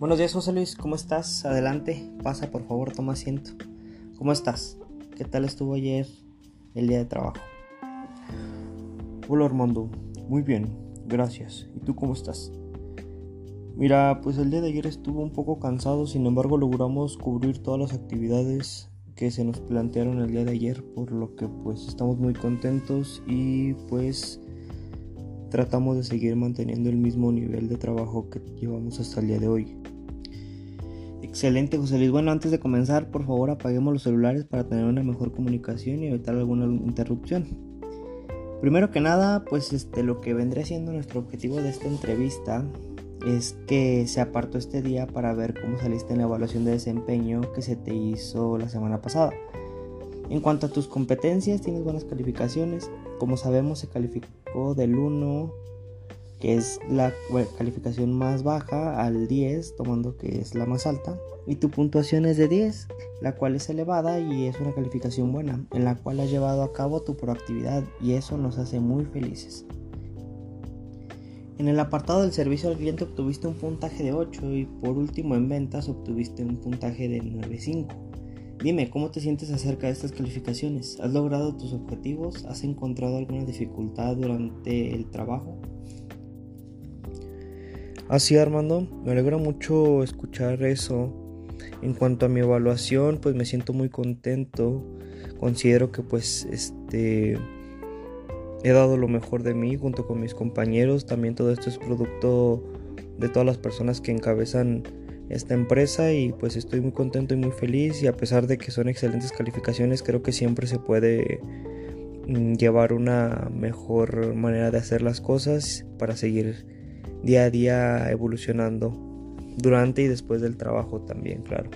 Buenos días, José Luis, ¿cómo estás? Adelante, pasa por favor, toma asiento. ¿Cómo estás? ¿Qué tal estuvo ayer el día de trabajo? Hola Armando, muy bien, gracias. ¿Y tú cómo estás? Mira, pues el día de ayer estuvo un poco cansado, sin embargo logramos cubrir todas las actividades que se nos plantearon el día de ayer, por lo que pues estamos muy contentos y pues tratamos de seguir manteniendo el mismo nivel de trabajo que llevamos hasta el día de hoy. Excelente, José Luis. Bueno, antes de comenzar, por favor apaguemos los celulares para tener una mejor comunicación y evitar alguna interrupción. Primero que nada, pues este, lo que vendría siendo nuestro objetivo de esta entrevista es que se apartó este día para ver cómo saliste en la evaluación de desempeño que se te hizo la semana pasada. En cuanto a tus competencias, tienes buenas calificaciones. Como sabemos, se calificó del 1 que es la calificación más baja, al 10, tomando que es la más alta. Y tu puntuación es de 10, la cual es elevada y es una calificación buena, en la cual has llevado a cabo tu proactividad y eso nos hace muy felices. En el apartado del servicio al cliente obtuviste un puntaje de 8 y por último en ventas obtuviste un puntaje de 9.5. Dime, ¿cómo te sientes acerca de estas calificaciones? ¿Has logrado tus objetivos? ¿Has encontrado alguna dificultad durante el trabajo? Así Armando, me alegra mucho escuchar eso. En cuanto a mi evaluación, pues me siento muy contento. Considero que pues este he dado lo mejor de mí junto con mis compañeros. También todo esto es producto de todas las personas que encabezan esta empresa y pues estoy muy contento y muy feliz y a pesar de que son excelentes calificaciones creo que siempre se puede mm, llevar una mejor manera de hacer las cosas para seguir día a día evolucionando durante y después del trabajo también, claro.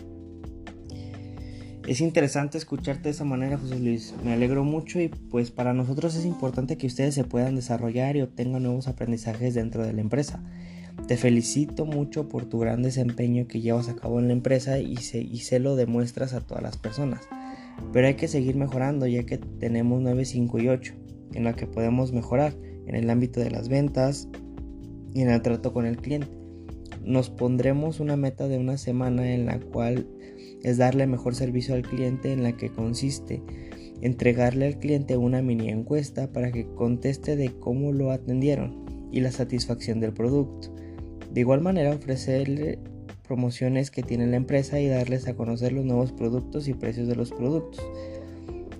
Es interesante escucharte de esa manera, José Luis. Me alegro mucho y pues para nosotros es importante que ustedes se puedan desarrollar y obtengan nuevos aprendizajes dentro de la empresa. Te felicito mucho por tu gran desempeño que llevas a cabo en la empresa y se, y se lo demuestras a todas las personas. Pero hay que seguir mejorando ya que tenemos 9, 5 y 8 en la que podemos mejorar en el ámbito de las ventas, y en el trato con el cliente. Nos pondremos una meta de una semana en la cual es darle mejor servicio al cliente en la que consiste entregarle al cliente una mini encuesta para que conteste de cómo lo atendieron y la satisfacción del producto. De igual manera ofrecerle promociones que tiene la empresa y darles a conocer los nuevos productos y precios de los productos.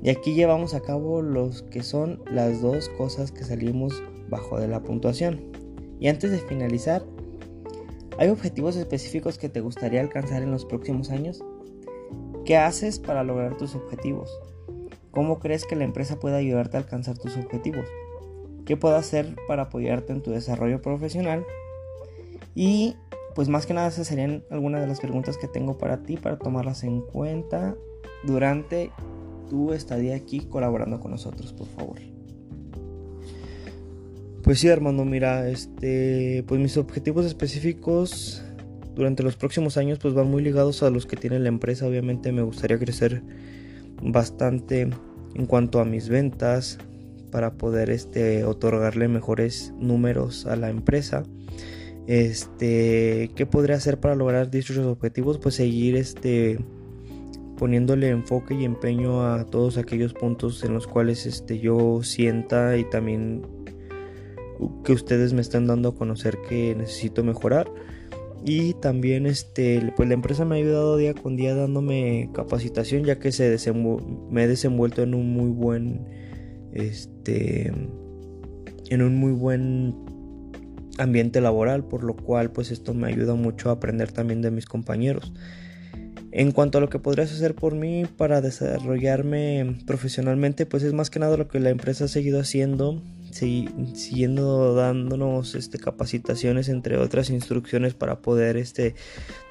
Y aquí llevamos a cabo los que son las dos cosas que salimos bajo de la puntuación. Y antes de finalizar, ¿hay objetivos específicos que te gustaría alcanzar en los próximos años? ¿Qué haces para lograr tus objetivos? ¿Cómo crees que la empresa puede ayudarte a alcanzar tus objetivos? ¿Qué puedo hacer para apoyarte en tu desarrollo profesional? Y pues más que nada esas serían algunas de las preguntas que tengo para ti para tomarlas en cuenta durante tu estadía aquí colaborando con nosotros, por favor. Pues sí, Armando, mira, este, pues mis objetivos específicos durante los próximos años pues van muy ligados a los que tiene la empresa. Obviamente me gustaría crecer bastante en cuanto a mis ventas para poder este otorgarle mejores números a la empresa. Este, ¿qué podría hacer para lograr dichos objetivos? Pues seguir este poniéndole enfoque y empeño a todos aquellos puntos en los cuales este yo sienta y también que ustedes me están dando a conocer que necesito mejorar. Y también este pues la empresa me ha ayudado día con día dándome capacitación ya que se me he desenvuelto en un muy buen este en un muy buen ambiente laboral por lo cual pues esto me ayuda mucho a aprender también de mis compañeros. En cuanto a lo que podrías hacer por mí para desarrollarme profesionalmente pues es más que nada lo que la empresa ha seguido haciendo siguiendo dándonos este, capacitaciones entre otras instrucciones para poder este,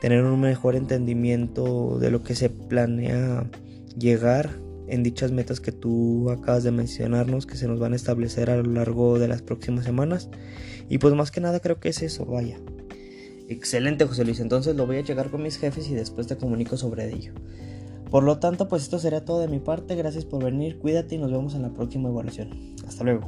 tener un mejor entendimiento de lo que se planea llegar en dichas metas que tú acabas de mencionarnos que se nos van a establecer a lo largo de las próximas semanas. Y pues más que nada creo que es eso vaya. Excelente José Luis. Entonces lo voy a llegar con mis jefes y después te comunico sobre ello por lo tanto, pues esto será todo de mi parte. Gracias por venir, cuídate y nos vemos en la próxima evaluación. Hasta luego.